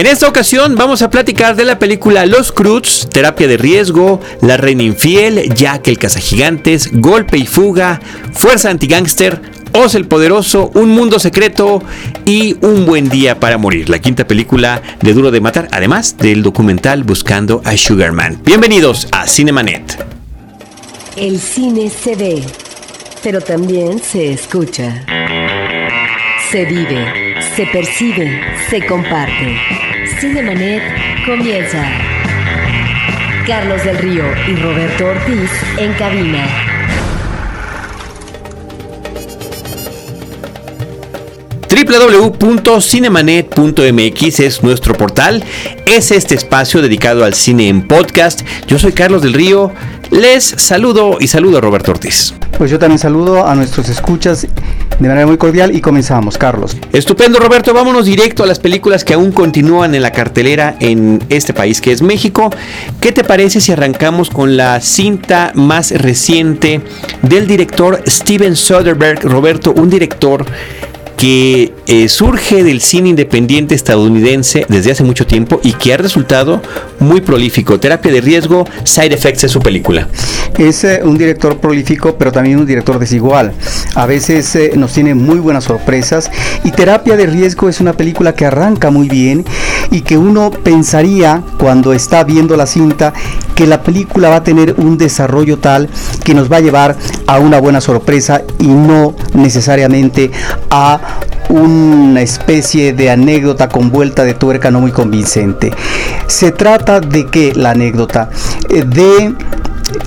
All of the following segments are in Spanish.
En esta ocasión vamos a platicar de la película Los Cruz, Terapia de Riesgo, La Reina Infiel, Jack el Cazagigantes, Golpe y Fuga, Fuerza Antigangster, Oz el Poderoso, Un Mundo Secreto y Un Buen Día para Morir, la quinta película de Duro de Matar, además del documental Buscando a Sugarman. Bienvenidos a Cinemanet. El cine se ve, pero también se escucha. Se vive, se percibe, se comparte. Cinemanet comienza. Carlos del Río y Roberto Ortiz en cabina. www.cinemanet.mx es nuestro portal, es este espacio dedicado al cine en podcast. Yo soy Carlos del Río, les saludo y saludo a Roberto Ortiz. Pues yo también saludo a nuestros escuchas de manera muy cordial y comenzamos, Carlos. Estupendo, Roberto. Vámonos directo a las películas que aún continúan en la cartelera en este país que es México. ¿Qué te parece si arrancamos con la cinta más reciente del director Steven Soderbergh? Roberto, un director que eh, surge del cine independiente estadounidense desde hace mucho tiempo y que ha resultado muy prolífico. Terapia de riesgo, Side Effects es su película. Es eh, un director prolífico, pero también un director desigual. A veces eh, nos tiene muy buenas sorpresas y Terapia de riesgo es una película que arranca muy bien y que uno pensaría cuando está viendo la cinta que la película va a tener un desarrollo tal que nos va a llevar a una buena sorpresa y no necesariamente a una especie de anécdota con vuelta de tuerca no muy convincente. Se trata de que la anécdota eh, de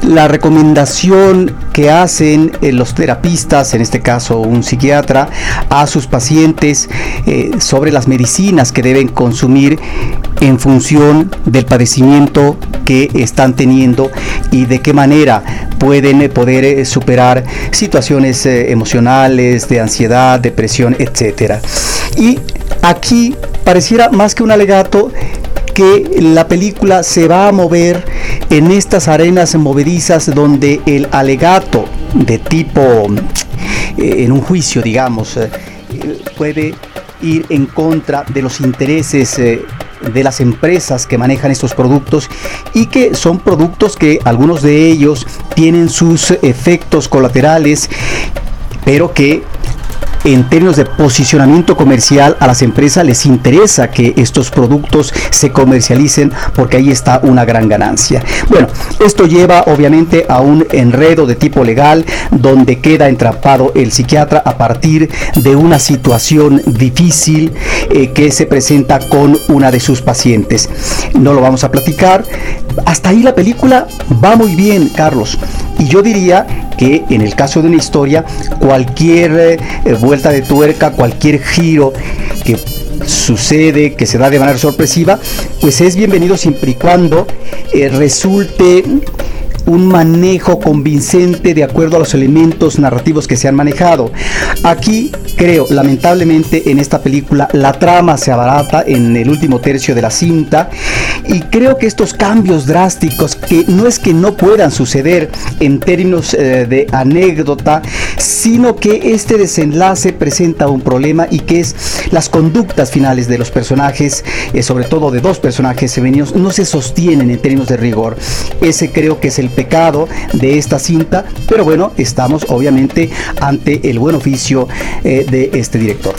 la recomendación que hacen eh, los terapistas, en este caso un psiquiatra, a sus pacientes eh, sobre las medicinas que deben consumir en función del padecimiento que están teniendo y de qué manera pueden eh, poder superar situaciones emocionales, de ansiedad, depresión, etc. Y aquí pareciera más que un alegato que la película se va a mover en estas arenas movedizas donde el alegato de tipo eh, en un juicio, digamos, eh, puede ir en contra de los intereses eh, de las empresas que manejan estos productos y que son productos que algunos de ellos tienen sus efectos colaterales pero que en términos de posicionamiento comercial a las empresas les interesa que estos productos se comercialicen porque ahí está una gran ganancia. Bueno, esto lleva obviamente a un enredo de tipo legal donde queda entrapado el psiquiatra a partir de una situación difícil eh, que se presenta con una de sus pacientes. No lo vamos a platicar. Hasta ahí la película va muy bien, Carlos. Y yo diría que en el caso de una historia, cualquier eh, vuelta de tuerca, cualquier giro que sucede, que se da de manera sorpresiva, pues es bienvenido siempre y cuando eh, resulte un manejo convincente de acuerdo a los elementos narrativos que se han manejado. Aquí creo, lamentablemente, en esta película la trama se abarata en el último tercio de la cinta y creo que estos cambios drásticos, que no es que no puedan suceder en términos eh, de anécdota, sino que este desenlace presenta un problema y que es las conductas finales de los personajes, eh, sobre todo de dos personajes femeninos, no se sostienen en términos de rigor. Ese creo que es el pecado de esta cinta, pero bueno, estamos obviamente ante el buen oficio eh, de este director.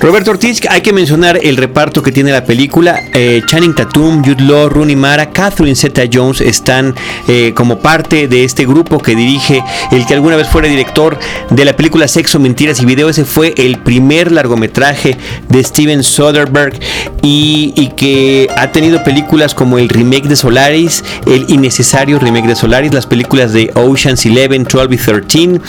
Roberto Ortiz, hay que mencionar el reparto que tiene la película. Eh, Channing Tatum, Jude Law, Rooney Mara, Catherine Zeta-Jones están eh, como parte de este grupo que dirige el que alguna vez fuera director de la película Sexo, Mentiras y Video. Ese fue el primer largometraje de Steven Soderbergh y, y que ha tenido películas como el remake de Solaris, el innecesario remake de Solaris las películas de Ocean's Eleven, 12 y 13,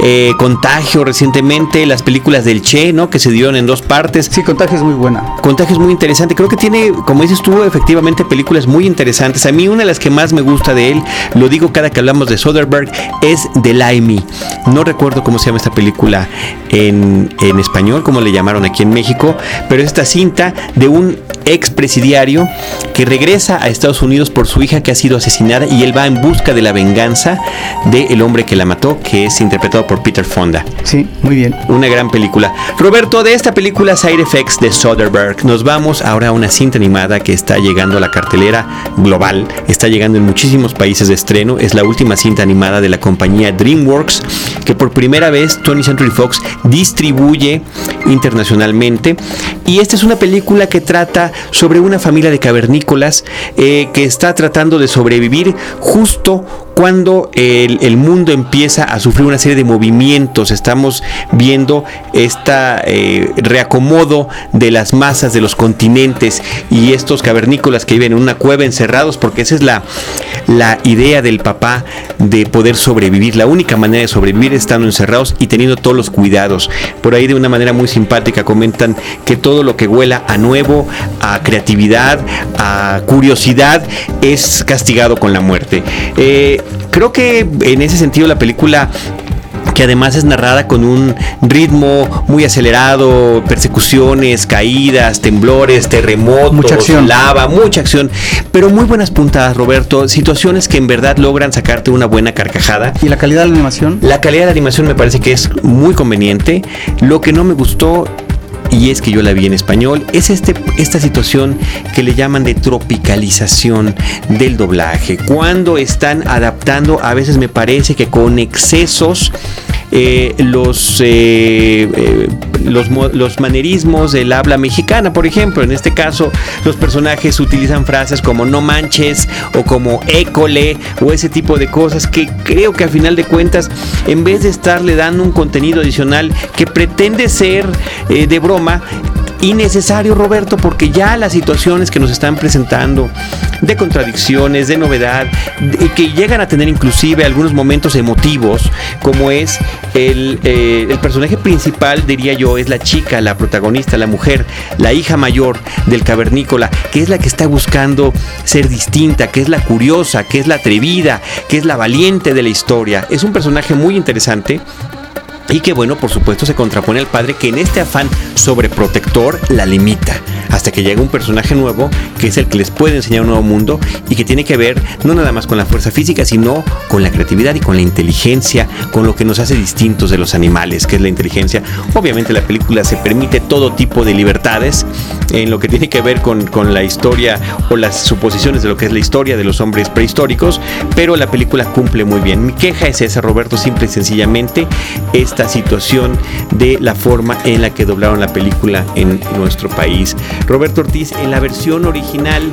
eh, Contagio recientemente, las películas del Che, ¿no? Que se dieron en dos partes. Sí, Contagio es muy buena. Contagio es muy interesante. Creo que tiene, como dices tú, efectivamente películas muy interesantes. A mí una de las que más me gusta de él, lo digo cada que hablamos de Soderbergh, es The Limey. No recuerdo cómo se llama esta película en, en español, cómo le llamaron aquí en México, pero es esta cinta de un expresidiario que regresa a Estados Unidos por su hija que ha sido asesinada y él va en busca de la venganza del hombre que la mató, que es interpretado por Peter Fonda. Sí, muy bien. Una gran película. Roberto, de esta película Side Effects de Soderbergh, nos vamos ahora a una cinta animada que está llegando a la cartelera global, está llegando en muchísimos países de estreno, es la última cinta animada de la compañía DreamWorks, que por primera vez Tony Century Fox distribuye internacionalmente. Y esta es una película que trata sobre una familia de cavernícolas eh, que está tratando de sobrevivir justo Cristo cuando el, mundo empieza a sufrir una serie de movimientos. Estamos viendo este reacomodo de las masas de los continentes y estos cavernícolas que viven en una cueva encerrados, porque esa es la, la idea del papá de poder sobrevivir. La única manera de sobrevivir es estando encerrados y teniendo todos los cuidados. Por ahí de una manera muy simpática comentan que todo lo que huela a nuevo, a creatividad, a curiosidad, es castigado con la muerte. Eh, creo que en ese sentido la película que además es narrada con un ritmo muy acelerado, persecuciones, caídas, temblores, terremotos, mucha acción. lava, mucha acción, pero muy buenas puntadas, Roberto, situaciones que en verdad logran sacarte una buena carcajada. ¿Y la calidad de la animación? La calidad de la animación me parece que es muy conveniente. Lo que no me gustó y es que yo la vi en español, es este, esta situación que le llaman de tropicalización del doblaje. Cuando están adaptando, a veces me parece que con excesos, eh, los, eh, eh, los, los, manerismos del habla mexicana, por ejemplo. En este caso, los personajes utilizan frases como no manches o como école o ese tipo de cosas que creo que a final de cuentas, en vez de estarle dando un contenido adicional que pretende ser de broma, innecesario, Roberto, porque ya las situaciones que nos están presentando de contradicciones, de novedad, que llegan a tener inclusive algunos momentos emotivos, como es eh, el, personaje principal, diría yo, es la chica, la protagonista, la mujer, la hija mayor del cavernícola, que es la que está buscando ser distinta, que es la curiosa, que es la atrevida, que es la valiente de la historia. Es un personaje muy interesante y que bueno, por supuesto se contrapone al padre que en este afán sobreprotector la limita hasta que llega un personaje nuevo que es el que les puede enseñar un nuevo mundo y que tiene que ver no nada más con la fuerza física, sino con la creatividad y con la inteligencia, con lo que nos hace distintos de los animales, que es la inteligencia. Obviamente la película se permite todo tipo de libertades en lo que tiene que ver con, con la historia o las suposiciones de lo que es la historia de los hombres prehistóricos, pero la película cumple muy bien. Mi queja es esa, Roberto, simple y sencillamente esta situación de la forma en la que doblaron la película en nuestro país. Roberto Ortiz, en la versión original,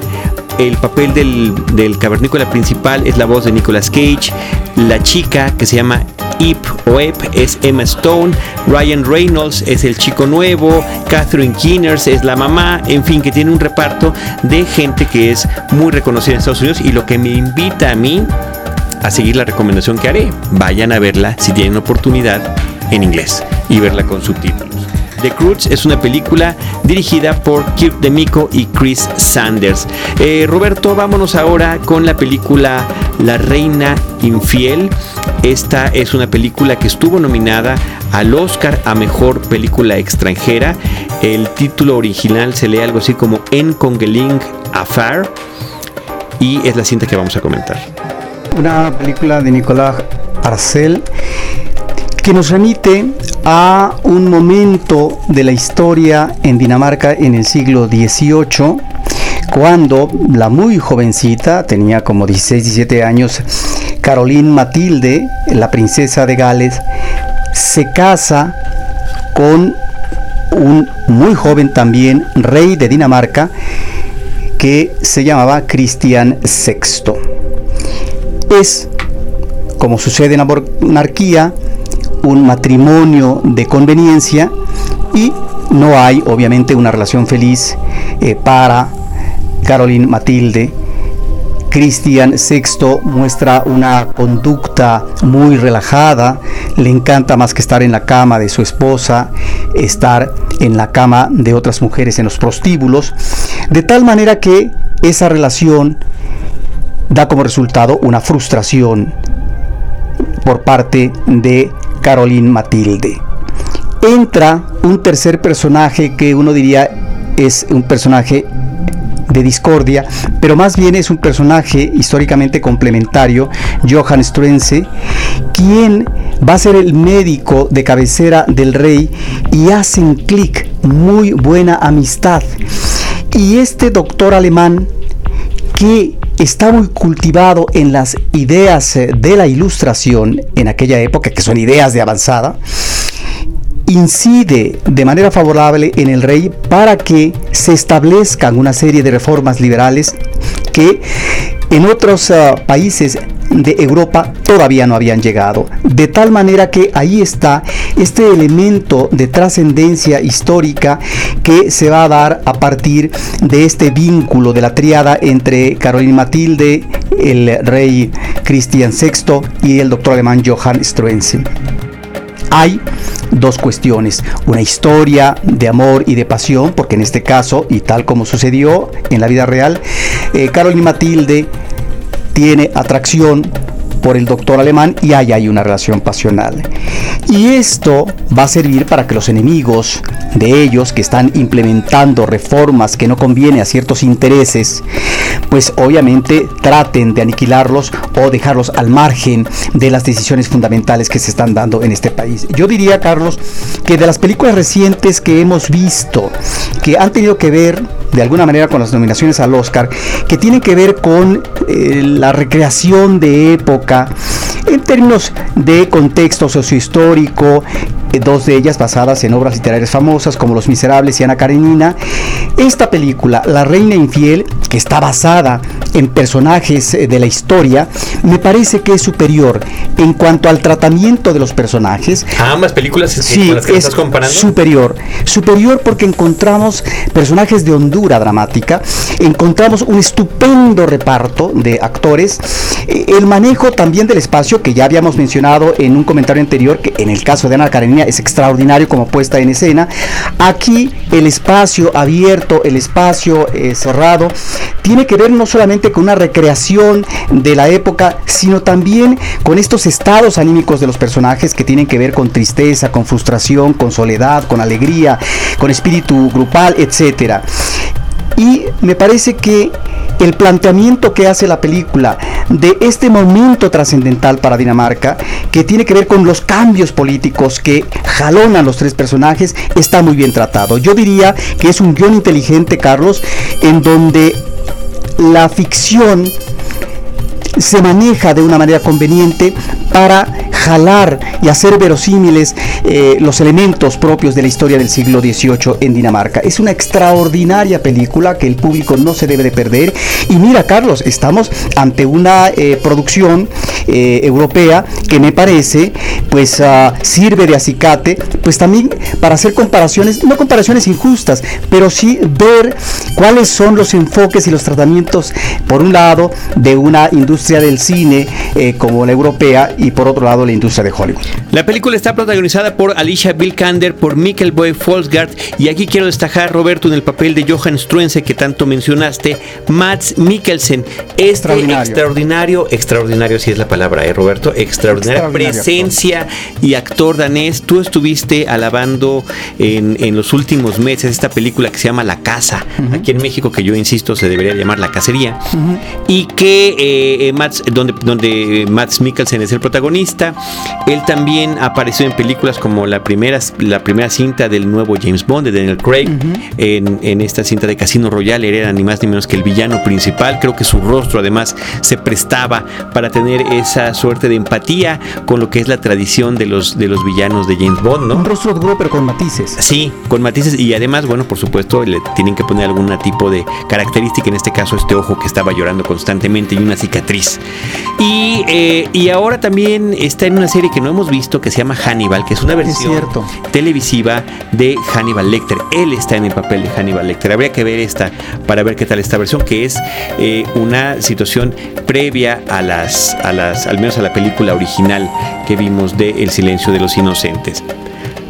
el papel del, del cavernícola principal es la voz de Nicolas Cage. La chica que se llama Ip o Ep es Emma Stone, Ryan Reynolds es el chico nuevo, Catherine Keeners es la mamá, en fin, que tiene un reparto de gente que es muy reconocida en Estados Unidos y lo que me invita a mí a seguir la recomendación que haré. Vayan a verla si tienen oportunidad en inglés y verla con subtítulos. The Croods es una película dirigida por Kirk DeMico y Chris Sanders. Eh, Roberto, vámonos ahora con la película La Reina Infiel. Esta es una película que estuvo nominada al Oscar a Mejor Película Extranjera. El título original se lee algo así como En Congeling Affair y es la cinta que vamos a comentar. Una película de Nicolás Arcel que nos remite a un momento de la historia en Dinamarca en el siglo XVIII, cuando la muy jovencita, tenía como 16, 17 años, Caroline Matilde, la princesa de Gales, se casa con un muy joven también rey de Dinamarca que se llamaba Cristian VI. Es, como sucede en la monarquía, un matrimonio de conveniencia y no hay obviamente una relación feliz eh, para Caroline Matilde. Cristian VI muestra una conducta muy relajada, le encanta más que estar en la cama de su esposa, estar en la cama de otras mujeres en los prostíbulos, de tal manera que esa relación da como resultado una frustración por parte de Caroline Matilde. Entra un tercer personaje que uno diría es un personaje de discordia, pero más bien es un personaje históricamente complementario, Johann Struense, quien va a ser el médico de cabecera del rey y hacen clic, muy buena amistad. Y este doctor alemán que está muy cultivado en las ideas de la ilustración en aquella época, que son ideas de avanzada, incide de manera favorable en el rey para que se establezcan una serie de reformas liberales que en otros ah, países de Europa todavía no habían llegado. De tal manera que ahí está este elemento de trascendencia histórica que se va a dar a partir de este vínculo de la triada entre Carolina Matilde, el rey Cristian VI y el doctor alemán Johann Struensee hay dos cuestiones, una historia de amor y de pasión, porque en este caso, y tal como sucedió en la vida real, eh, Carolina Matilde tiene atracción por el doctor alemán y ahí hay una relación pasional. Y esto va a servir para que los enemigos de ellos que están implementando reformas que no conviene a ciertos intereses, pues obviamente traten de aniquilarlos o dejarlos al margen de las decisiones fundamentales que se están dando en este país. Yo diría, Carlos, que de las películas recientes que hemos visto, que han tenido que ver de alguna manera con las nominaciones al Oscar, que tienen que ver con eh, la recreación de época, en términos de contexto sociohistórico, dos de ellas basadas en obras literarias famosas como Los Miserables y Ana Karenina. Esta película, La Reina Infiel, que está basada en personajes eh, de la historia, me parece que es superior en cuanto al tratamiento de los personajes. ¿A ambas películas sí, con las que es estás comparando? Superior. Superior porque encontramos personajes de hondura dramática, encontramos un estupendo reparto de actores, eh, el manejo también del espacio que ya habíamos mencionado en un comentario anterior, que en el caso de Ana Karenina es extraordinario como puesta en escena. Aquí el espacio abierto, el espacio eh, cerrado, tiene que ver no solamente con una recreación de la época, sino también con estos estados anímicos de los personajes que tienen que ver con tristeza, con frustración, con soledad, con alegría, con espíritu grupal, etcétera. Y me parece que el planteamiento que hace la película de este momento trascendental para Dinamarca, que tiene que ver con los cambios políticos que jalonan los tres personajes, está muy bien tratado. Yo diría que es un guion inteligente, Carlos, en donde la ficción se maneja de una manera conveniente para jalar y hacer verosímiles eh, los elementos propios de la historia del siglo XVIII en Dinamarca. Es una extraordinaria película que el público no se debe de perder. Y mira, Carlos, estamos ante una eh, producción eh, europea que me parece, pues ah, sirve de acicate, pues también para hacer comparaciones, no comparaciones injustas, pero sí ver cuáles son los enfoques y los tratamientos, por un lado, de una industria del cine como la europea y por otro lado la industria de Hollywood. La película está protagonizada por Alicia Vikander, por Mikkel Boy Folsgaard y aquí quiero destacar Roberto en el papel de Johan Struense que tanto mencionaste, Mats Mikkelsen, este extraordinario, extraordinario, si es la palabra, ¿eh, Roberto, extraordinaria presencia y actor danés. Tú estuviste alabando en, los últimos meses esta película que se llama La Casa, aquí en México que yo insisto se debería llamar La Cacería. Y que eh, eh, Mats, donde, donde Mats Mikkelsen es el protagonista, él también apareció en películas como la primera, la primera cinta del nuevo James Bond de Daniel Craig, en, esta cinta de Casino Royale, era ni más ni menos que el villano principal. Creo que su rostro además se prestaba para tener esa suerte de empatía con lo que es la tradición de los, de los villanos de James Bond, ¿no? Un rostro duro pero con matices. Sí, con matices y además, bueno, por supuesto, le tienen que poner algún tipo de característica, en este caso este ojo que estaba llorando constantemente y una cicatriz. Y, eh, y ahora también está en una serie que no hemos visto que se llama Hannibal, que es una versión televisiva de Hannibal Lecter. Él está en el papel de Hannibal Lecter. Habría que ver esta para ver qué tal esta versión, que es eh, una situación previa a las, a las, al menos a la película original que vimos de El silencio de los inocentes.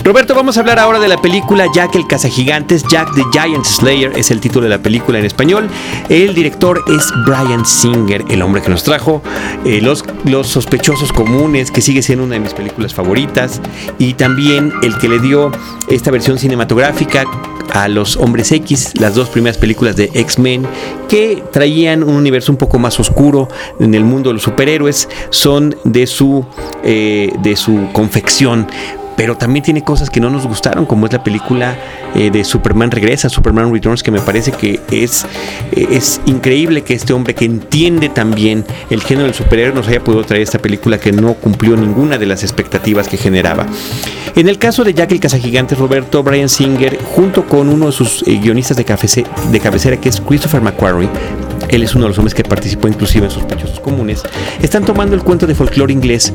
Roberto, vamos a hablar ahora de la película Jack el Cazagigantes. Jack the Giant Slayer es el título de la película en español. El director es Brian Singer, el hombre que nos trajo eh, los, los sospechosos comunes, que sigue siendo una de mis películas favoritas. Y también el que le dio esta versión cinematográfica a los Hombres X, las dos primeras películas de X-Men, que traían un universo un poco más oscuro en el mundo de los superhéroes, son de su, eh, de su confección pero también tiene cosas que no nos gustaron, como es la película eh, de Superman Regresa, Superman Returns, que me parece que es, eh, es increíble que este hombre que entiende también el género del superhéroe nos haya podido traer esta película que no cumplió ninguna de las expectativas que generaba. En el caso de Jack el Cazagigante, Roberto Brian Singer, junto con uno de sus eh, guionistas de, de cabecera, que es Christopher McQuarrie, él es uno de los hombres que participó inclusive en Sospechosos Comunes, están tomando el cuento de folclore inglés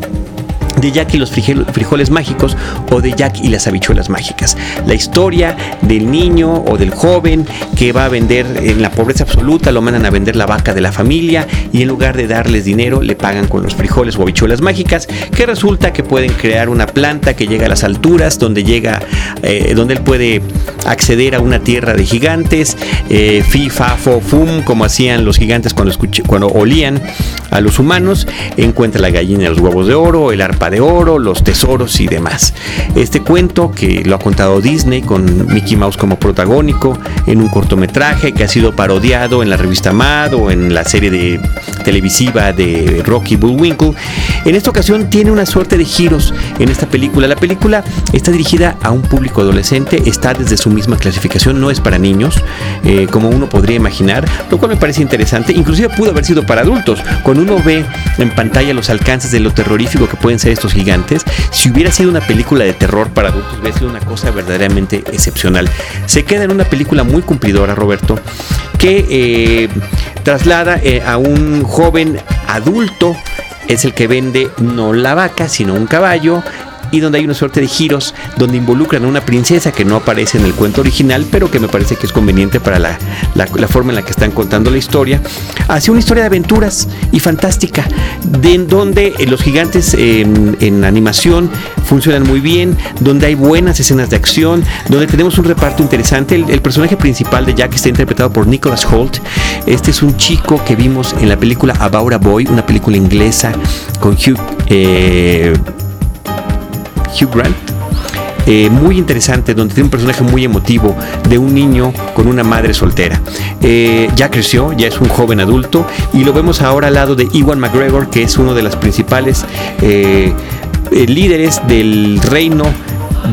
de Jack y los frijoles mágicos o de Jack y las habichuelas mágicas. La historia del niño o del joven que va a vender en la pobreza absoluta, lo mandan a vender la vaca de la familia y en lugar de darles dinero le pagan con los frijoles o habichuelas mágicas que resulta que pueden crear una planta que llega a las alturas donde llega, eh, donde él puede acceder a una tierra de gigantes, eh, fi, fa, fo, fum, como hacían los gigantes cuando, cuando olían a los humanos, encuentra la gallina de los huevos de oro, el arpa de oro, los tesoros y demás. Este cuento que lo ha contado Disney con Mickey Mouse como protagónico en un cortometraje que ha sido parodiado en la revista Mad o en la serie de televisiva de Rocky Bullwinkle. En esta ocasión tiene una suerte de giros en esta película. La película está dirigida a un público adolescente, está desde su misma clasificación, no es para niños, eh, como uno podría imaginar, lo cual me parece interesante. Inclusive pudo haber sido para adultos. Cuando uno ve en pantalla los alcances de lo terrorífico que pueden ser estos gigantes, si hubiera sido una película de terror para adultos, hubiera sido una cosa verdaderamente excepcional. Se queda en una película muy cumplidora, Roberto, que eh, traslada eh, a un joven adulto es el que vende no la vaca, sino un caballo y donde hay una suerte de giros donde involucran a una princesa que no aparece en el cuento original, pero que me parece que es conveniente para la, forma en la que están contando la historia, hacia una historia de aventuras y fantástica, de donde eh, los gigantes en, animación funcionan muy bien, donde hay buenas escenas de acción, donde tenemos un reparto interesante. El, personaje principal de Jack está interpretado por Nicholas Holt. Este es un chico que vimos en la película About a Boy, una película inglesa con Hugh... Eh, Hugh Grant. Eh, muy interesante, donde tiene un personaje muy emotivo de un niño con una madre soltera. Eh, ya creció, ya es un joven adulto y lo vemos ahora al lado de Iwan McGregor, que es uno de las principales eh, líderes del reino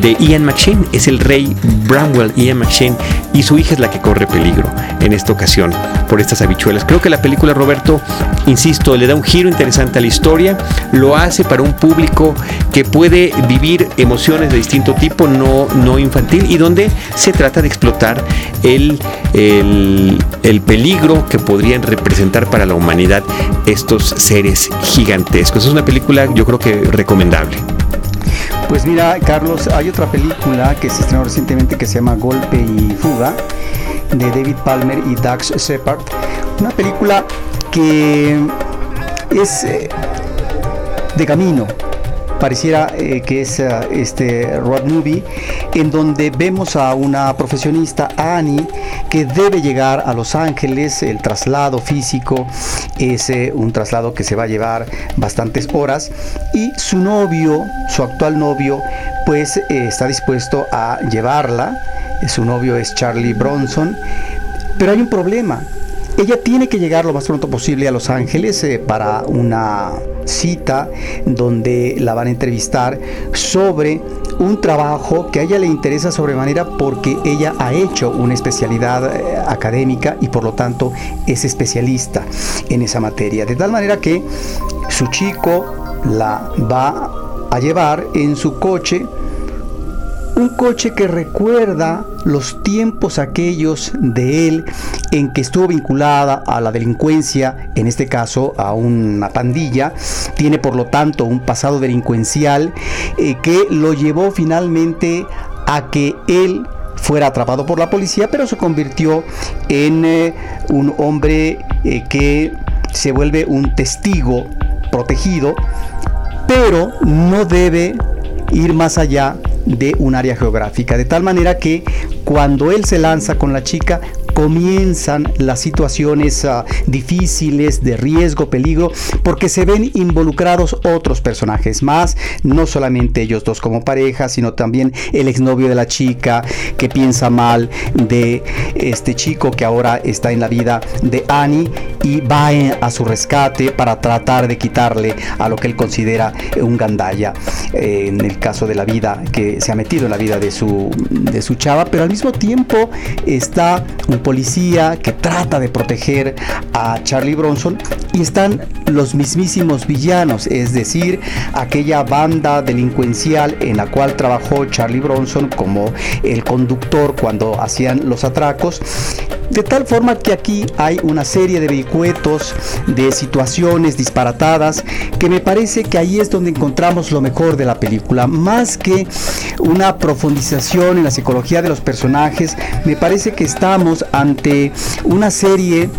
de Ian McShane, es el rey Bramwell Ian McShane y su hija es la que corre peligro en esta ocasión por estas habichuelas. Creo que la película Roberto, insisto, le da un giro interesante a la historia, lo hace para un público que puede vivir emociones de distinto tipo, no, no infantil, y donde se trata de explotar el, el, el peligro que podrían representar para la humanidad estos seres gigantescos. Es una película yo creo que recomendable. Pues mira, Carlos, hay otra película que se estrenó recientemente que se llama Golpe y Fuga, de David Palmer y Dax Shepard. Una película que es eh, de camino, pareciera eh, que es eh, este road movie en donde vemos a una profesionista Annie que debe llegar a Los Ángeles. El traslado físico es eh, un traslado que se va a llevar bastantes horas. Y su novio su actual novio pues está dispuesto a llevarla. Su novio es Charlie Bronson. Pero hay un problema ella tiene que llegar lo más pronto posible a Los Ángeles eh, para una cita donde la van a entrevistar sobre un trabajo que a ella le interesa sobremanera porque ella ha hecho una especialidad eh, académica y por lo tanto es especialista en esa materia. De tal manera que su chico la va a llevar en su coche un coche que recuerda los tiempos aquellos de él en que estuvo vinculada a la delincuencia, en este caso a una pandilla, tiene por lo tanto un pasado delincuencial eh, que lo llevó finalmente a que él fuera atrapado por la policía, pero se convirtió en eh, un hombre eh, que se vuelve un testigo protegido, pero no debe ir más allá de un área geográfica, de tal manera que cuando él se lanza con la chica, comienzan las situaciones uh, difíciles de riesgo, peligro, porque se ven involucrados otros personajes más, no solamente ellos dos como pareja, sino también el exnovio de la chica que piensa mal de este chico que ahora está en la vida de Annie y va a su rescate para tratar de quitarle a lo que él considera un gandalla eh, en el caso de la vida que se ha metido en la vida de su, de su chava, pero al mismo tiempo está un policía que trata de proteger a Charlie Bronson y están los mismísimos villanos, es decir, aquella banda delincuencial en la cual trabajó Charlie Bronson como el conductor cuando hacían los atracos de tal forma que aquí hay una serie de vericuetos, de situaciones disparatadas, que me parece que ahí es donde encontramos lo mejor de la película. Más que una profundización en la psicología de los personajes, me parece que estamos ante una serie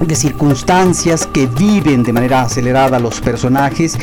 de circunstancias que viven de manera acelerada los personajes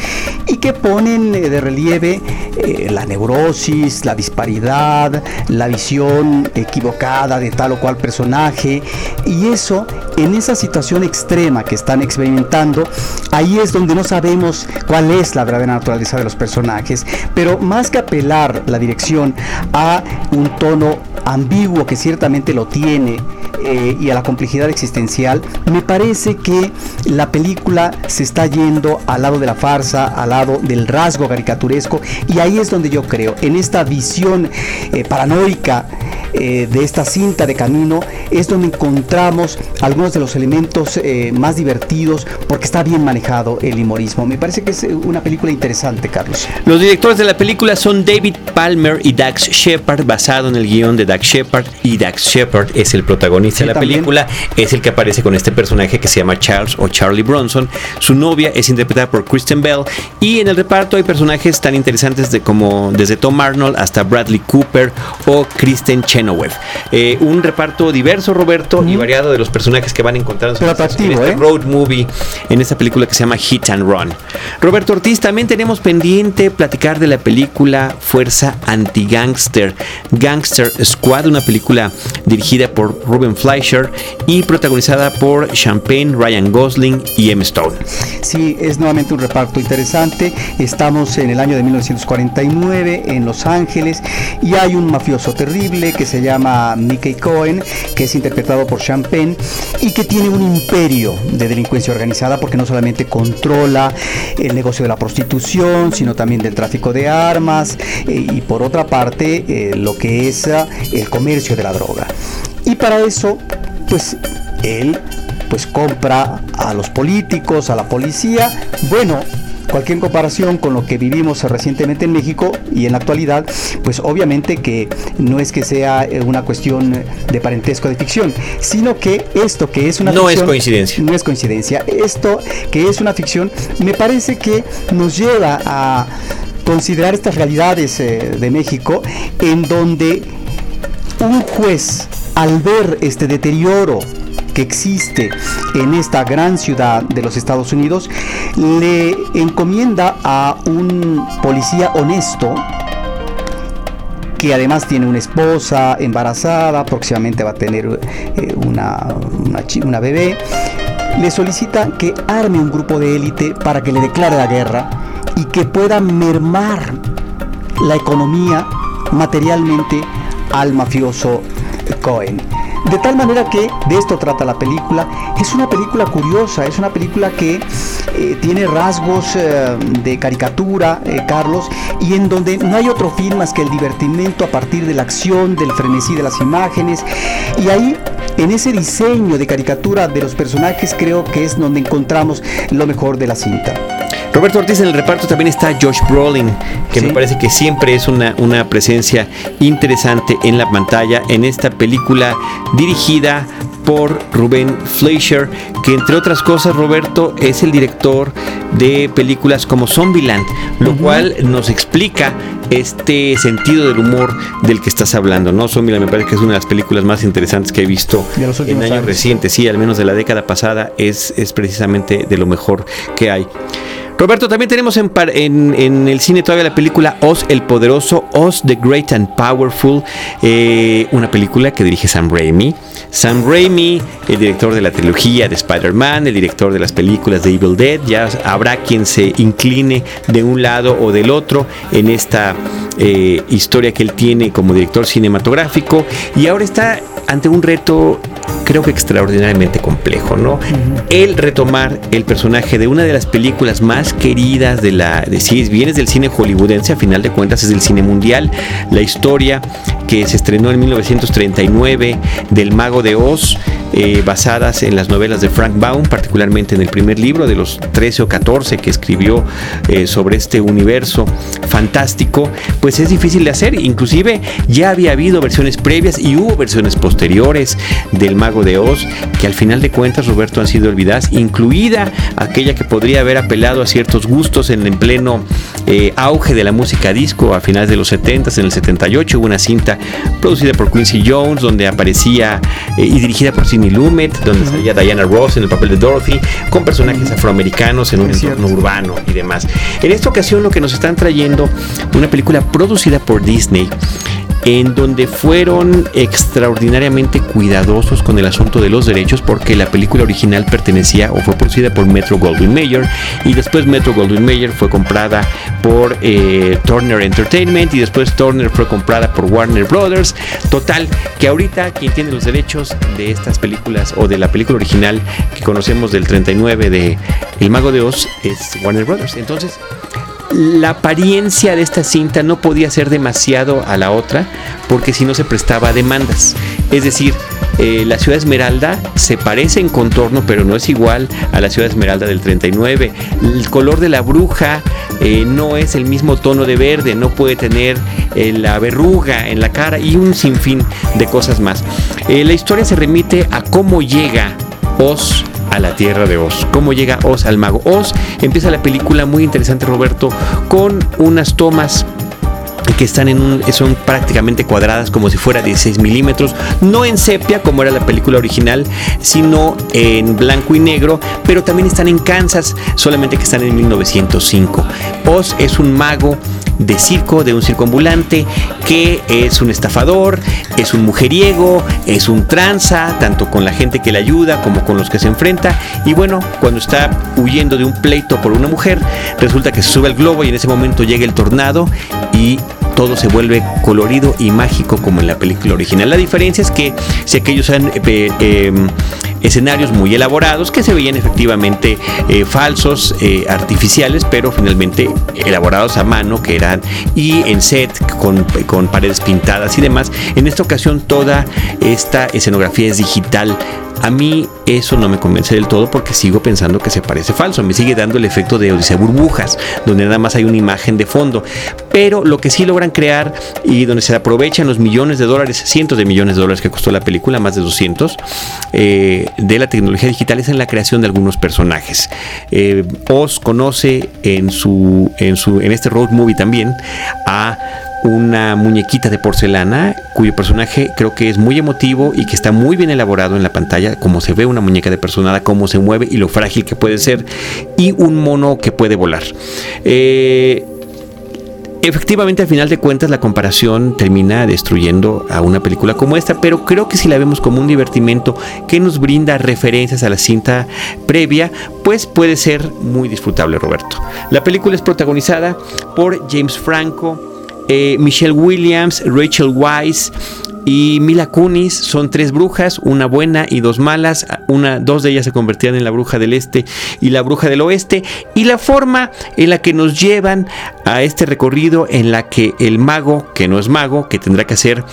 y que ponen eh, de relieve eh, la neurosis, la disparidad, la visión equivocada de tal o cual personaje. Y eso en esa situación extrema que están experimentando, ahí es donde no sabemos cuál es la verdadera naturaleza de los personajes, pero más que apelar la dirección a un tono ambiguo que ciertamente lo tiene, eh, y a la complejidad existencial, me parece que la película se está yendo al lado de la farsa, al lado del rasgo caricaturesco, y ahí es donde yo creo, en esta visión eh, paranoica eh, de esta cinta de camino, es donde encontramos algunos de los elementos más divertidos, porque está bien manejado el humorismo. Me parece que es una película interesante, Carlos. Los directores de la película son David Palmer y Dax Shepard, basado en el guion de Dax Shepard, y Dax Shepard es el protagonista la película es el que aparece con este personaje que se llama Charles o Charlie Bronson. Su novia es interpretada por Kristen Bell y en el reparto hay personajes tan interesantes de como desde Tom Arnold hasta Bradley Cooper o Kristen Chenoweth. Eh, un reparto diverso, Roberto, y variado de los personajes que van a encontrar en este ¿eh? road movie, en esta película que se llama Hit and Run. Roberto Ortiz, también tenemos pendiente platicar de la película Fuerza Anti-Gangster, Gangster Squad, una película dirigida por Ruben Fleischer y protagonizada por Champagne, Ryan Gosling y Emma Stone. Sí, es nuevamente un reparto interesante. Estamos en el año de 1949 en Los Ángeles y hay un mafioso terrible que se llama Mickey Cohen, que es interpretado por Champagne y que tiene un imperio de delincuencia organizada porque no solamente controla el negocio de la prostitución, sino también del tráfico de armas eh, y por otra parte eh, lo que es eh, el comercio de la droga. Y para eso, pues él pues compra a los políticos, a la policía. Bueno, cualquier comparación con lo que vivimos recientemente en México y en la actualidad, pues obviamente que no es que sea eh, una cuestión de parentesco de ficción, sino que esto que es una no es coincidencia. No es coincidencia. Esto que es una ficción me parece que nos lleva a considerar estas realidades eh, de México en donde un juez al ver este deterioro que existe en esta gran ciudad de los Estados Unidos, le encomienda a un policía honesto que además tiene una esposa embarazada, próximamente va a tener eh, una, una, una bebé, le solicita que arme un grupo de élite para que le declare la guerra y que pueda mermar la economía materialmente al mafioso Cohen. De tal manera que de esto trata la película. Es una película curiosa, es una película que eh, tiene rasgos eh, de caricatura, eh, Carlos, y en donde no hay otro fin más que el divertimento a partir de la acción, del frenesí de las imágenes. Y ahí en ese diseño de caricatura de los personajes creo que es donde encontramos lo mejor de la cinta. Roberto Ortiz en el reparto también está Josh Brolin, que me parece que siempre es una, una presencia interesante en la pantalla en esta película dirigida por Rubén Fleischer, que entre otras cosas, Roberto, es el director de películas como Zombieland, lo cual nos explica este sentido del humor del que estás hablando, ¿no? Zombieland me parece que es una de las películas más interesantes que he visto en años, recientes, sí, al menos de la década pasada, es, es precisamente de lo mejor que hay. Roberto, también tenemos en, en, el cine todavía la película Oz el Poderoso, Oz the Great and Powerful, eh, una película que dirige Sam Raimi. Sam Raimi, el director de la trilogía de Spider-Man, el director de las películas de Evil Dead, ya habrá quien se incline de un lado o del otro en esta eh, historia que él tiene como director cinematográfico y ahora está ante un reto creo que extraordinariamente complejo, ¿no? El retomar el personaje de una de las películas más queridas de la, de vienes del cine hollywoodense, a final de cuentas es del cine mundial, la historia que se estrenó en 1939 del Mago de Oz, eh, basadas en las novelas de Frank Baum, particularmente en el primer libro de los 13 o 14 que escribió eh, sobre este universo fantástico, pues es difícil de hacer. Inclusive ya había habido versiones previas y hubo versiones posteriores del Mago de Oz que al final de cuentas, Roberto, han sido olvidadas, incluida aquella que podría haber apelado a ciertos gustos en el pleno eh, auge de la música disco a finales de los 70, en el 78 hubo una cinta producida por Quincy Jones donde aparecía y dirigida por Sidney Lumet, donde salía Diana Ross en el papel de Dorothy, con personajes afroamericanos en un entorno urbano y demás. En esta ocasión lo que nos están trayendo, una película producida por Disney, en donde fueron extraordinariamente cuidadosos con el asunto de los derechos porque la película original pertenecía o fue producida por Metro Goldwyn Mayer y después Metro Goldwyn Mayer fue comprada por eh, Turner Entertainment y después Turner fue comprada por Warner Brothers. Total, que ahorita quien tiene los derechos de estas películas o de la película original que conocemos del 39 de El Mago de Oz es Warner Brothers. Entonces, la apariencia de esta cinta no podía ser demasiado a la otra porque si no se prestaba a demandas. Es decir, eh, la ciudad Esmeralda se parece en contorno, pero no es igual a la ciudad Esmeralda del 39. El color de la bruja eh, no es el mismo tono de verde, no puede tener eh, la verruga en la cara y un sinfín de cosas más. la historia se remite a cómo llega Oz a la tierra de Oz. ¿Cómo llega Oz al mago? Oz empieza la película muy interesante, Roberto, con unas tomas que están en un, son prácticamente cuadradas como si fuera 16 milímetros, no en sepia como era la película original, sino en blanco y negro, pero también están en Kansas, solamente que están en 1905. Oz es un mago de circo, de un circo ambulante, que es un estafador, es un mujeriego, es un tranza, tanto con la gente que le ayuda como con los que se enfrenta. Y bueno, cuando está huyendo de un pleito por una mujer, resulta que se sube al globo y en ese momento llega el tornado y todo se vuelve colorido y mágico como en la película original. La diferencia es que si aquellos eran eh, em, escenarios muy elaborados que se veían efectivamente eh, falsos, eh, artificiales, pero finalmente elaborados a mano, que eran y en set con, con paredes pintadas y demás. En esta ocasión toda esta escenografía es digital a mí eso no me convence del todo porque sigo pensando que se parece falso. Me sigue dando el efecto de Odisea Burbujas, donde nada más hay una imagen de fondo. Pero lo que sí logran crear y donde se aprovechan los millones de dólares, cientos de millones de dólares que costó la película, más de 200, eh, de la tecnología digital es en la creación de algunos personajes. Eh, Oz conoce en, su, en, su, en este road movie también a una muñequita de porcelana cuyo personaje creo que es muy emotivo y que está muy bien elaborado en la pantalla, como se ve una muñeca de personada, cómo se mueve y lo frágil que puede ser, y un mono que puede volar. Eh, efectivamente, al final de cuentas, la comparación termina destruyendo a una película como esta, pero creo que si la vemos como un divertimento que nos brinda referencias a la cinta previa, pues puede ser muy disfrutable, Roberto. La película es protagonizada por James Franco, eh, Michelle Williams, Rachel Weisz y Mila Kunis son tres brujas, una buena y dos malas. Una, dos de ellas se convertían en la bruja del este y la bruja del oeste. Y la forma en la que nos llevan a este recorrido en la que el mago, que no es mago, que tendrá que hacer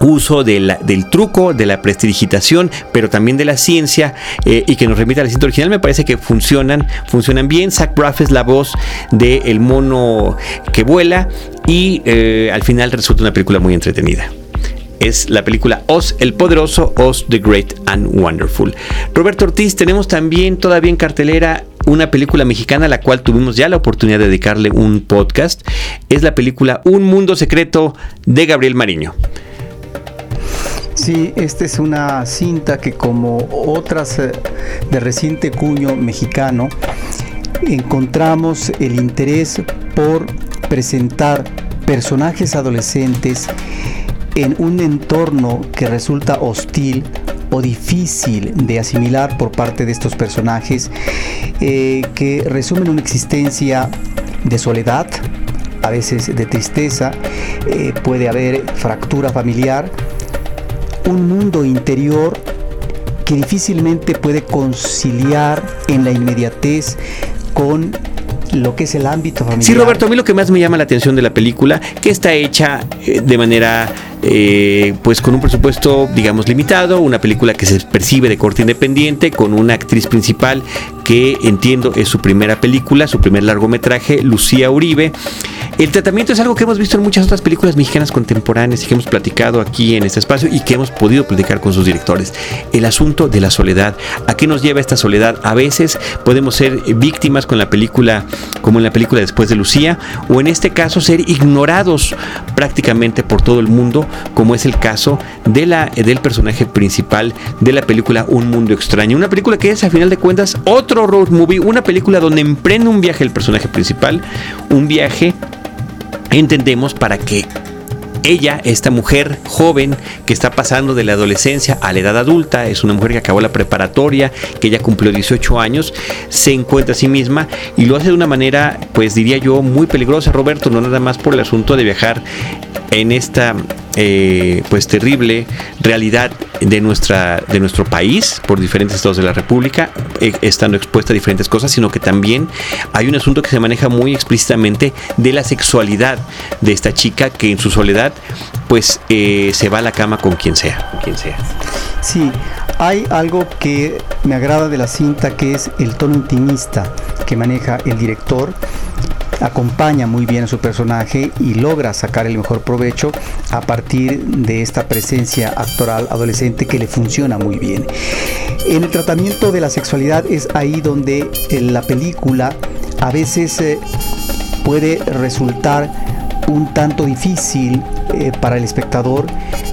uso del truco, de la prestidigitación, pero también de la ciencia eh, y que nos remite a la original, me parece que funcionan, funcionan bien. Zach Braff es la voz del el mono que vuela y eh, al final resulta una película muy entretenida es la película Oz el Poderoso, Oz the Great and Wonderful. Roberto Ortiz, tenemos también todavía en cartelera una película mexicana a la cual tuvimos ya la oportunidad de dedicarle un podcast. Es la película Un Mundo Secreto de Gabriel Mariño. Sí, esta es una cinta que como otras eh, de reciente cuño mexicano, encontramos el interés por presentar personajes adolescentes en un entorno que resulta hostil o difícil de asimilar por parte de estos personajes eh, que resumen una existencia de soledad, a veces de tristeza, eh, puede haber fractura familiar, un mundo interior que difícilmente puede conciliar en la inmediatez con lo que es el ámbito familiar. Sí, Roberto, a mí lo que más me llama la atención de la película, que está hecha eh, de manera eh, pues con un presupuesto digamos limitado, una película que se percibe de corte independiente, con una actriz principal que entiendo es su primera película, su primer largometraje, Lucía Uribe. El tratamiento es algo que hemos visto en muchas otras películas mexicanas contemporáneas y que hemos platicado aquí en este espacio y que hemos podido platicar con sus directores. El asunto de la soledad. ¿A qué nos lleva esta soledad? A veces podemos ser víctimas con la película, como en la película Después de Lucía, o en este caso ser ignorados prácticamente por todo el mundo, como es el caso de la, del personaje principal de la película Un Mundo Extraño. Una película que es, a final de cuentas, otro road movie, una película donde emprende un viaje el personaje principal, un viaje entendemos para que ella, esta mujer joven que está pasando de la adolescencia a la edad adulta, es una mujer que acabó la preparatoria, que ya cumplió 18 años, se encuentra a sí misma y lo hace de una manera, pues diría yo, muy peligrosa, Roberto, no nada más por el asunto de viajar en esta eh, pues terrible realidad de nuestra de nuestro país por diferentes estados de la República eh, estando expuesta a diferentes cosas sino que también hay un asunto que se maneja muy explícitamente de la sexualidad de esta chica que en su soledad pues eh, se va a la cama con quien sea con quien sea. Sí hay algo que me agrada de la cinta que es el tono intimista que maneja el director acompaña muy bien a su personaje y logra sacar el mejor provecho a partir de esta presencia actoral adolescente que le funciona muy bien. En el tratamiento de la sexualidad es ahí donde eh, la película a veces eh, puede resultar un tanto difícil eh, para el espectador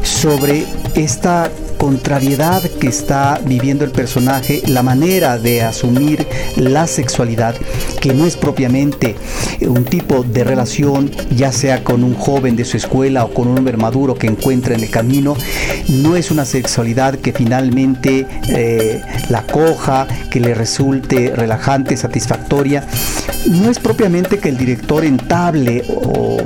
sobre esta contrariedad que está viviendo el personaje, la manera de asumir la sexualidad, que no es propiamente un tipo de relación, ya sea con un joven de su escuela o con un hombre maduro que encuentra en el camino, no es una sexualidad que finalmente eh, la coja, que le resulte relajante, satisfactoria. No es propiamente que el director entable o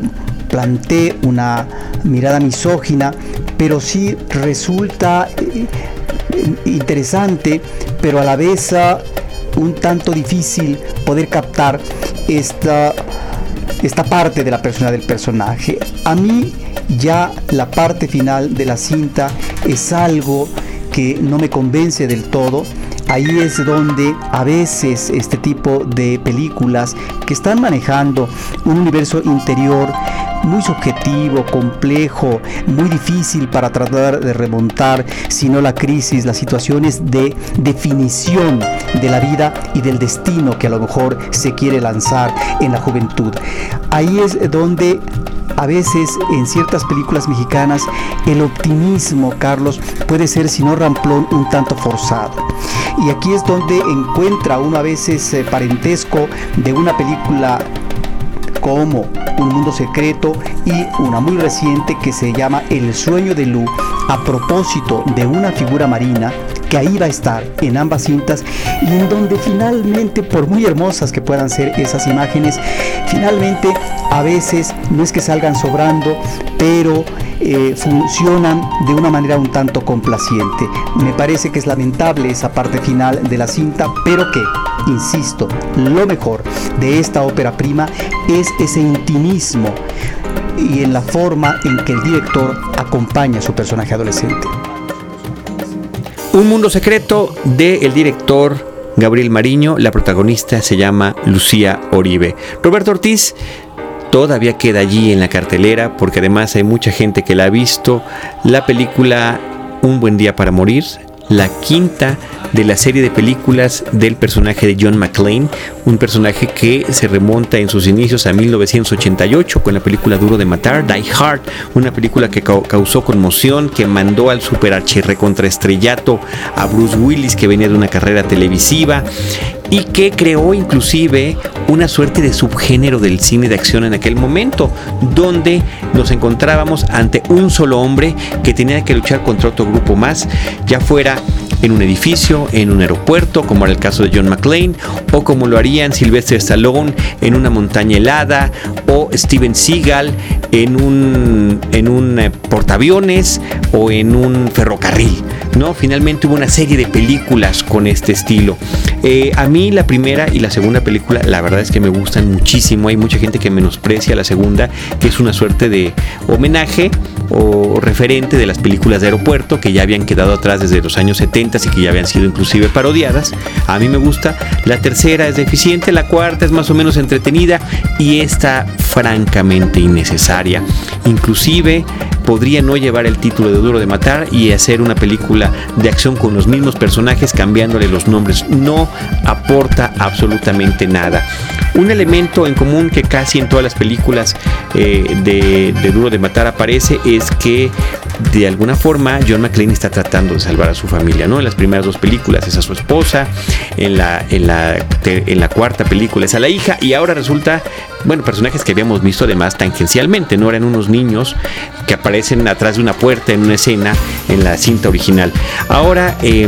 plantee una mirada misógina, pero sí resulta eh, interesante, pero a la vez un tanto difícil poder captar esta, esta parte de la persona del personaje. A mí ya la parte final de la cinta es algo que no me convence del todo. Ahí es donde a veces este tipo de películas que están manejando un universo interior muy subjetivo, complejo, muy difícil para tratar de remontar, sino la crisis, las situaciones de definición de la vida y del destino que a lo mejor se quiere lanzar en la juventud. Ahí es donde a veces en ciertas películas mexicanas el optimismo, Carlos, puede ser, si no ramplón, un tanto forzado. Y aquí es donde encuentra uno a veces eh, parentesco de una película como Un Mundo Secreto y una muy reciente que se llama El Sueño de Lu a propósito de una figura marina que ahí va a estar en ambas cintas y en donde finalmente, por muy hermosas que puedan ser esas imágenes, finalmente a veces no es que salgan sobrando, pero eh, funcionan de una manera un tanto complaciente. Me parece que es lamentable esa parte final de la cinta, pero que, insisto, lo mejor de esta ópera prima es ese intimismo y en la forma en que el director acompaña a su personaje adolescente. Un mundo secreto del director Gabriel Mariño, la protagonista se llama Lucía Oribe. Roberto Ortiz todavía queda allí en la cartelera porque además hay mucha gente que la ha visto. La película Un buen día para morir, la quinta de la serie de películas del personaje de John McClane, un personaje que se remonta en sus inicios a 1988 con la película Duro de Matar, Die Hard, una película que causó conmoción, que mandó al super contraestrellato a Bruce Willis que venía de una carrera televisiva y que creó inclusive una suerte de subgénero del cine de acción en aquel momento, donde nos encontrábamos ante un solo hombre que tenía que luchar contra otro grupo más, ya fuera en un edificio, en un aeropuerto, como era el caso de John McClane, o como lo harían Sylvester Stallone en una montaña helada, o Steven Seagal en un, en un eh, portaaviones o en un ferrocarril. ¿No? Finalmente hubo una serie de películas con este estilo. Eh, a mí la primera y la segunda película, la verdad es que me gustan muchísimo. Hay mucha gente que menosprecia la segunda, que es una suerte de homenaje o referente de las películas de aeropuerto que ya habían quedado atrás desde los años 70 y que ya habían sido inclusive parodiadas. A mí me gusta. La tercera es deficiente, la cuarta es más o menos entretenida y esta francamente innecesaria. Inclusive podría no llevar el título de Duro de Matar y hacer una película de acción con los mismos personajes cambiándole los nombres. No aporta absolutamente nada. Un elemento en común que casi en todas las películas eh, de, de, Duro de Matar aparece es que de alguna forma John McClane está tratando de salvar a su familia, ¿no? En las primeras dos películas es a su esposa, en la, en la, en la cuarta película es a la hija y ahora resulta, bueno, personajes que habíamos visto además tangencialmente, ¿no? Eran unos niños que aparecen atrás de una puerta en una escena en la cinta original. Ahora eh,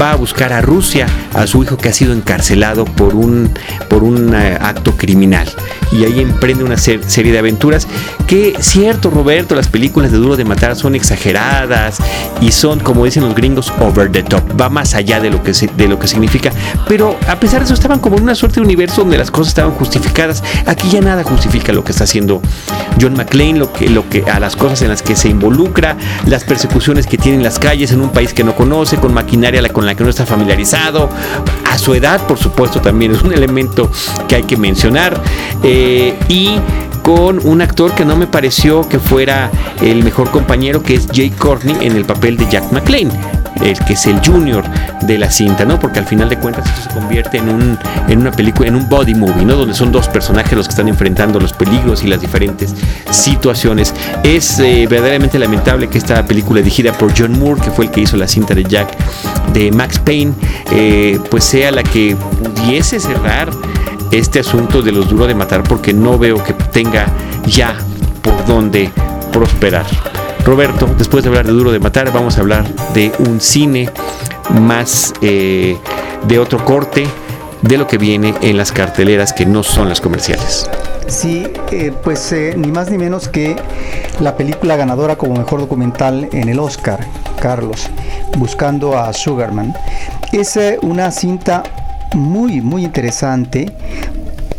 va a buscar a Rusia, a su hijo que ha sido encarcelado por un, por un uh, acto criminal. Y ahí emprende una ser, serie de aventuras que, cierto Roberto, las películas de Duro de Matar son exageradas y son, como dicen los gringos, over the top. Va más allá de lo que, de lo que significa. Pero a pesar de eso estaban como en una suerte de universo donde las cosas estaban justificadas. Aquí ya nada justifica lo que está haciendo John McClane, lo que, lo que, a las cosas en las que se involucra, las persecuciones que tiene en las calles en un país que no conoce, con maquinaria con la que no está familiarizado. A su edad, por supuesto, también es un elemento que hay que mencionar. Eh, y con un actor que no me pareció que fuera el mejor compañero, que es Jay Courtney en el papel de Jack McClane el que es el junior de la cinta, ¿no? Porque al final de cuentas esto se convierte en un en una película, en un body movie, ¿no? Donde son dos personajes los que están enfrentando los peligros y las diferentes situaciones. Es eh, verdaderamente lamentable que esta película dirigida por John Moore, que fue el que hizo la cinta de Jack de Max Payne, eh, pues sea la que pudiese cerrar este asunto de los duros de matar, porque no veo que tenga ya por dónde prosperar. Roberto, después de hablar de Duro de Matar, vamos a hablar de un cine más eh, de otro corte, de lo que viene en las carteleras que no son las comerciales. Sí, eh, pues eh, ni más ni menos que la película ganadora como mejor documental en el Oscar, Carlos, buscando a Sugarman. Es una cinta muy, muy interesante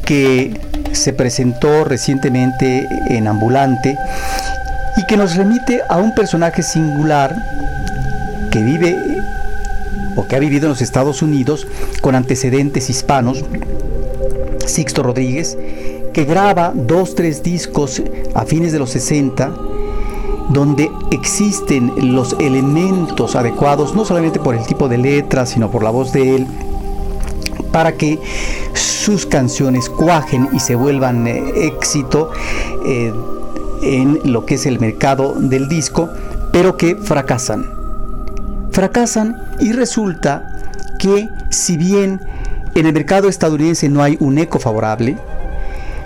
que se presentó recientemente en Ambulante y que nos remite a un personaje singular que vive o que ha vivido en los Estados Unidos con antecedentes hispanos, Sixto Rodríguez, que graba dos, tres discos a fines de los 60, donde existen los elementos adecuados, no solamente por el tipo de letra, sino por la voz de él, para que sus canciones cuajen y se vuelvan eh, éxito. Eh, en lo que es el mercado del disco, pero que fracasan. Fracasan y resulta que si bien en el mercado estadounidense no hay un eco favorable,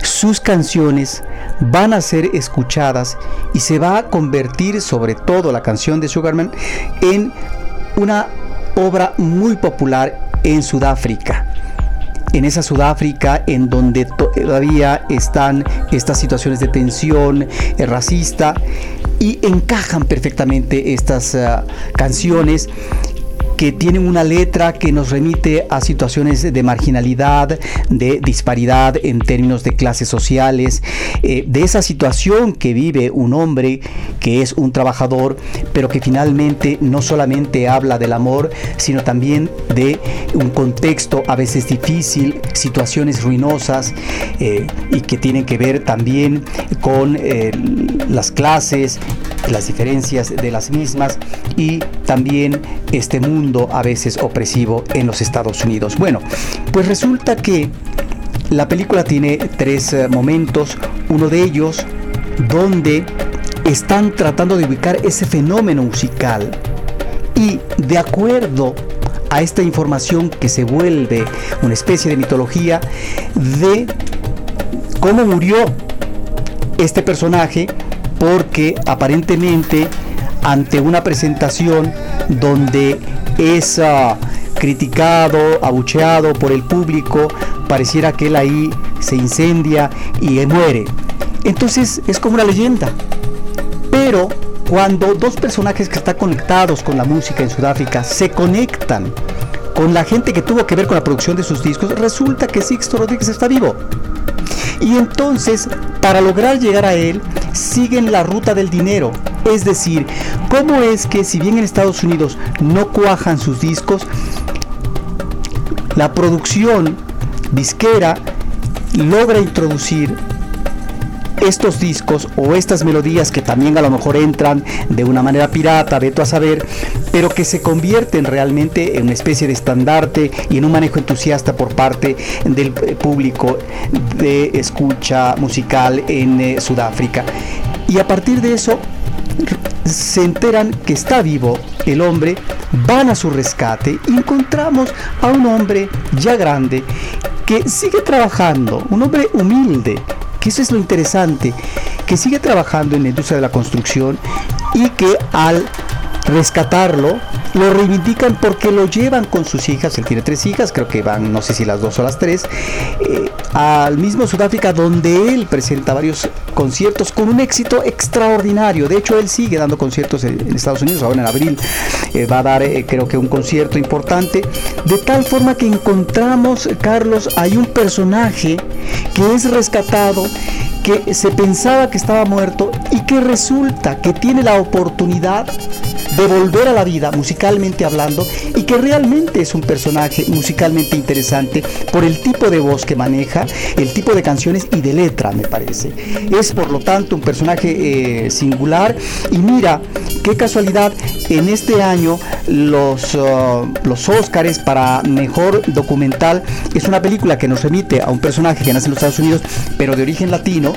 sus canciones van a ser escuchadas y se va a convertir sobre todo la canción de Sugarman en una obra muy popular en Sudáfrica en esa Sudáfrica en donde todavía están estas situaciones de tensión eh, racista y encajan perfectamente estas uh, canciones que tienen una letra que nos remite a situaciones de marginalidad, de disparidad en términos de clases sociales, eh, de esa situación que vive un hombre que es un trabajador, pero que finalmente no solamente habla del amor, sino también de un contexto a veces difícil, situaciones ruinosas eh, y que tienen que ver también con eh, las clases, las diferencias de las mismas y también este mundo a veces opresivo en los Estados Unidos. Bueno, pues resulta que la película tiene tres eh, momentos, uno de ellos donde están tratando de ubicar ese fenómeno musical y de acuerdo a esta información que se vuelve una especie de mitología de cómo murió este personaje porque aparentemente ante una presentación donde es criticado, abucheado por el público, pareciera que él ahí se incendia y muere. Entonces es como una leyenda. Pero cuando dos personajes que están conectados con la música en Sudáfrica se conectan con la gente que tuvo que ver con la producción de sus discos, resulta que Sixto Rodríguez está vivo. Y entonces, para lograr llegar a él, siguen la ruta del dinero. Es decir, ¿cómo es que si bien en Estados Unidos no cuajan sus discos, la producción disquera logra introducir estos discos o estas melodías que también a lo mejor entran de una manera pirata, veto a saber, pero que se convierten realmente en una especie de estandarte y en un manejo entusiasta por parte del público de escucha musical en eh, Sudáfrica. Y a partir de eso se enteran que está vivo el hombre, van a su rescate y encontramos a un hombre ya grande que sigue trabajando, un hombre humilde, que eso es lo interesante, que sigue trabajando en la industria de la construcción y que al rescatarlo, lo reivindican porque lo llevan con sus hijas, él tiene tres hijas, creo que van, no sé si las dos o las tres, eh, al mismo Sudáfrica donde él presenta varios conciertos con un éxito extraordinario. De hecho, él sigue dando conciertos en, Estados Unidos, ahora en abril eh, va a dar eh, creo que un concierto importante, de tal forma que encontramos, Carlos, hay un personaje que es rescatado que se pensaba que estaba muerto y que resulta que tiene la oportunidad de volver a la vida musicalmente hablando y que realmente es un personaje musicalmente interesante por el tipo de voz que maneja, el tipo de canciones y de letra me parece. Es por lo tanto un personaje eh, singular y mira qué casualidad en este año los, uh, los Oscars para mejor documental es una película que nos remite a un personaje que nace en los Estados Unidos pero de origen latino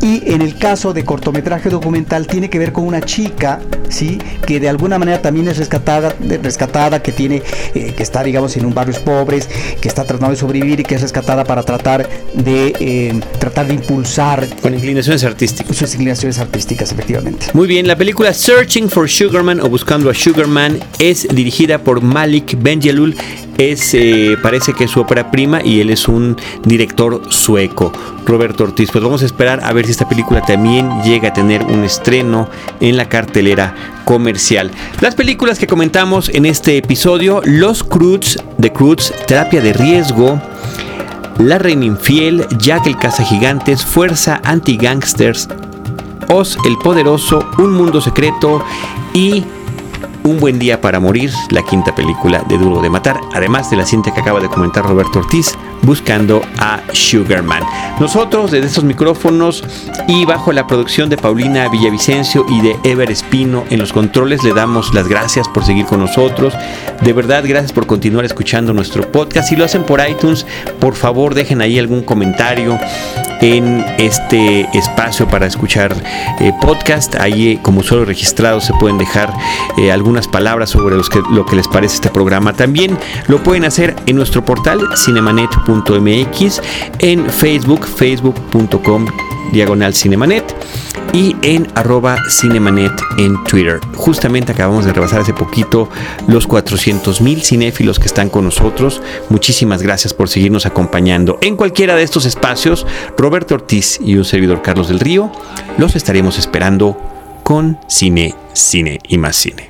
y en el caso de cortometraje documental tiene que ver con una chica, ¿sí? Que de alguna manera también es rescatada, rescatada que tiene, eh, que está, digamos, en un barrios pobres, que está tratando de sobrevivir y que es rescatada para tratar de, eh, tratar de impulsar. Con inclinaciones artísticas. Sus inclinaciones artísticas, efectivamente. Muy bien, la película Searching for Sugarman o Buscando a Sugarman es dirigida por Malik Benjelul es, eh, parece que es su ópera prima y él es un director sueco, Roberto Ortiz. Pues vamos a esperar a ver si esta película también llega a tener un estreno en la cartelera comercial. Las películas que comentamos en este episodio, Los Cruz, The Cruz, Terapia de Riesgo, La Reina Infiel, Jack el Gigantes, Fuerza Anti-Gangsters, Oz el Poderoso, Un Mundo Secreto y un buen día para morir, la quinta película de Duro de Matar, además de la cinta que acaba de comentar Roberto Ortiz, buscando a Sugarman. Nosotros desde estos micrófonos y bajo la producción de Paulina Villavicencio y de Ever Espino en los controles le damos las gracias por seguir con nosotros. De verdad, gracias por continuar escuchando nuestro podcast. Si lo hacen por iTunes, por favor dejen ahí algún comentario en este espacio para escuchar eh, podcast. Ahí como solo registrado se pueden dejar eh, algunas palabras sobre lo que les parece este programa. También lo pueden hacer en nuestro portal cinemanet.mx, en Facebook, facebook.com diagonal cinemanet y en arroba cinemanet en Twitter. Justamente acabamos de rebasar hace poquito los 400 mil cinéfilos que están con nosotros. Muchísimas gracias por seguirnos acompañando. En cualquiera de estos espacios, Roberto Ortiz y un servidor Carlos del Río los estaremos esperando con cine, cine y más cine.